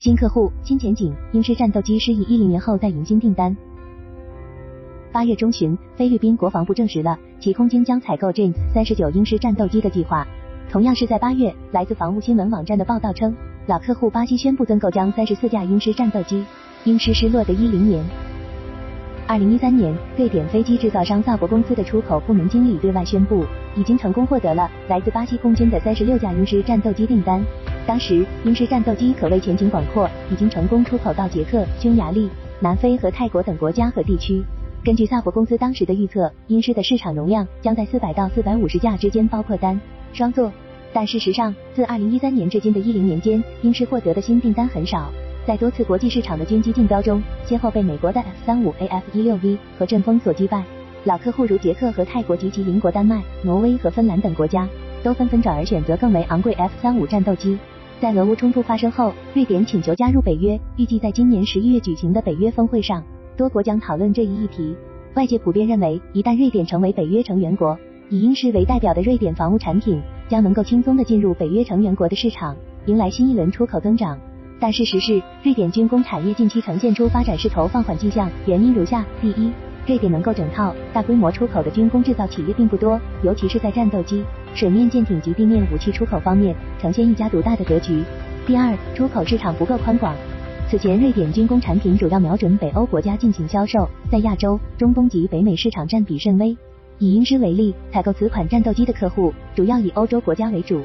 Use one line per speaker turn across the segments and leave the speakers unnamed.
新客户、新前景，鹰狮战斗机失意一零年后再迎新订单。八月中旬，菲律宾国防部证实了其空军将采购 James 三十九鹰狮战斗机的计划。同样是在八月，来自防务新闻网站的报道称，老客户巴西宣布增购将三十四架鹰狮战斗机。鹰狮失落的一零年。二零一三年，瑞典飞机制造商萨博公司的出口部门经理对外宣布，已经成功获得了来自巴西空军的三十六架鹰狮战斗机订单。当时，英式战斗机可谓前景广阔，已经成功出口到捷克、匈牙利、南非和泰国等国家和地区。根据萨博公司当时的预测，英式的市场容量将在四百到四百五十架之间，包括单、双座。但事实上，自二零一三年至今的一零年间，英式获得的新订单很少。在多次国际市场的军机竞标中，先后被美国的 F 三五 A、F 一六 V 和阵风所击败。老客户如捷克和泰国及其邻国丹麦、挪威和芬兰等国家，都纷纷转而选择更为昂贵 F 三五战斗机。在俄乌冲突发生后，瑞典请求加入北约，预计在今年十一月举行的北约峰会上，多国将讨论这一议题。外界普遍认为，一旦瑞典成为北约成员国，以英狮为代表的瑞典防务产品将能够轻松的进入北约成员国的市场，迎来新一轮出口增长。但事实是，瑞典军工产业近期呈现出发展势头放缓迹象，原因如下：第一，瑞典能够整套大规模出口的军工制造企业并不多，尤其是在战斗机、水面舰艇及地面武器出口方面，呈现一家独大的格局。第二，出口市场不够宽广。此前，瑞典军工产品主要瞄准北欧国家进行销售，在亚洲、中东及北美市场占比甚微。以英狮为例，采购此款战斗机的客户主要以欧洲国家为主。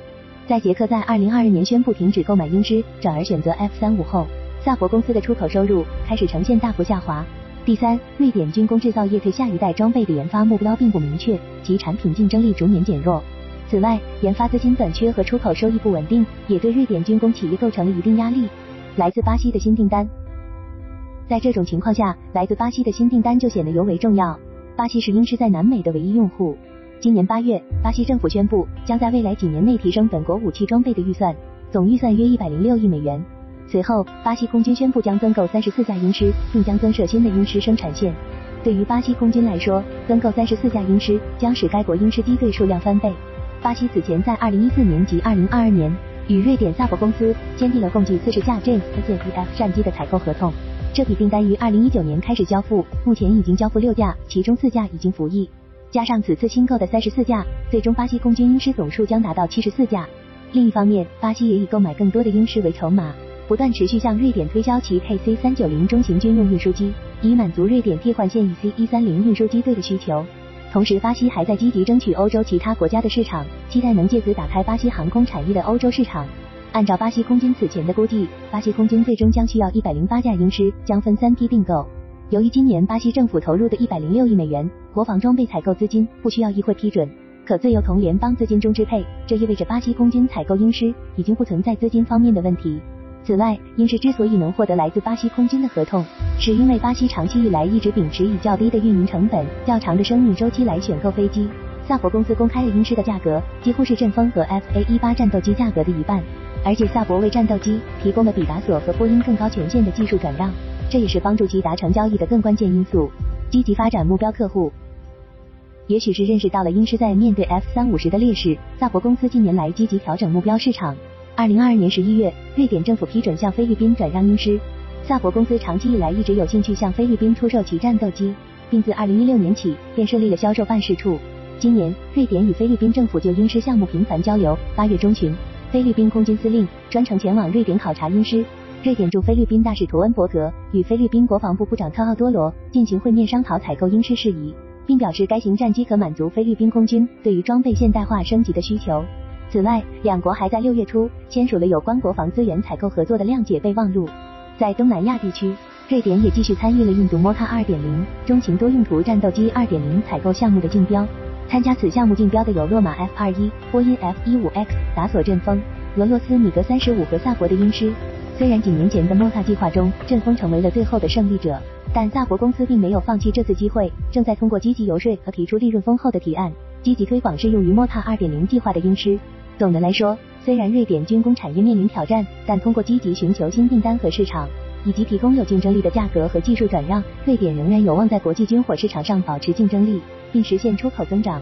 在捷克在二零二二年宣布停止购买英狮，转而选择 F 三五后，萨博公司的出口收入开始呈现大幅下滑。第三，瑞典军工制造业对下一代装备的研发目标并不明确，其产品竞争力逐年减弱。此外，研发资金短缺和出口收益不稳定，也对瑞典军工企业构成了一定压力。来自巴西的新订单，在这种情况下，来自巴西的新订单就显得尤为重要。巴西是英狮在南美的唯一用户。今年八月，巴西政府宣布将在未来几年内提升本国武器装备的预算，总预算约一百零六亿美元。随后，巴西空军宣布将增购三十四架鹰狮，并将增设新的鹰狮生产线。对于巴西空军来说，增购三十四架鹰狮将使该国鹰狮机队数量翻倍。巴西此前在二零一四年及二零二二年与瑞典萨博公司签订了共计四十架 James F 战机的采购合同，这笔订单于二零一九年开始交付，目前已经交付六架，其中四架已经服役。加上此次新购的三十四架，最终巴西空军鹰狮总数将达到七十四架。另一方面，巴西也以购买更多的鹰狮为筹码，不断持续向瑞典推销其 KC 三九零中型军用运输机，以满足瑞典替换现役 C 一三零运输机队的需求。同时，巴西还在积极争取欧洲其他国家的市场，期待能借此打开巴西航空产业的欧洲市场。按照巴西空军此前的估计，巴西空军最终将需要一百零八架鹰狮，将分三批并购。由于今年巴西政府投入的一百零六亿美元国防装备采购资金不需要议会批准，可自由从联邦资金中支配，这意味着巴西空军采购鹰狮已经不存在资金方面的问题。此外，英狮之所以能获得来自巴西空军的合同，是因为巴西长期以来一直秉持以较低的运营成本、较长的生命周期来选购飞机。萨博公司公开了英狮的价格，几乎是阵风和 F A 一八战斗机价格的一半，而且萨博为战斗机提供了比达索和波音更高权限的技术转让。这也是帮助其达成交易的更关键因素。积极发展目标客户，也许是认识到了英狮在面对 F 三五时的劣势，萨博公司近年来积极调整目标市场。二零二二年十一月，瑞典政府批准向菲律宾转让鹰狮。萨博公司长期以来一直有兴趣向菲律宾出售其战斗机，并自二零一六年起便设立了销售办事处。今年，瑞典与菲律宾政府就鹰狮项目频繁交流。八月中旬，菲律宾空军司令专程前往瑞典考察鹰狮。瑞典驻菲律宾大使图恩伯格与菲律宾国防部部长特奥多罗进行会面，商讨采购鹰狮事宜，并表示该型战机可满足菲律宾空军对于装备现代化升级的需求。此外，两国还在六月初签署了有关国防资源采购合作的谅解备忘录。在东南亚地区，瑞典也继续参与了印度 m o t a 2.0中型多用途战斗机2.0采购项目的竞标。参加此项目竞标的有洛马 F-21、波音 F-15X、达索阵风、俄罗斯米格35和萨博的鹰狮。虽然几年前的 MOTA 计划中，阵风成为了最后的胜利者，但萨博公司并没有放弃这次机会，正在通过积极游说和提出利润丰厚的提案，积极推广适用于 MOTA 2.0计划的鹰狮。总的来说，虽然瑞典军工产业面临挑战，但通过积极寻求新订单和市场，以及提供有竞争力的价格和技术转让，瑞典仍然有望在国际军火市场上保持竞争力，并实现出口增长。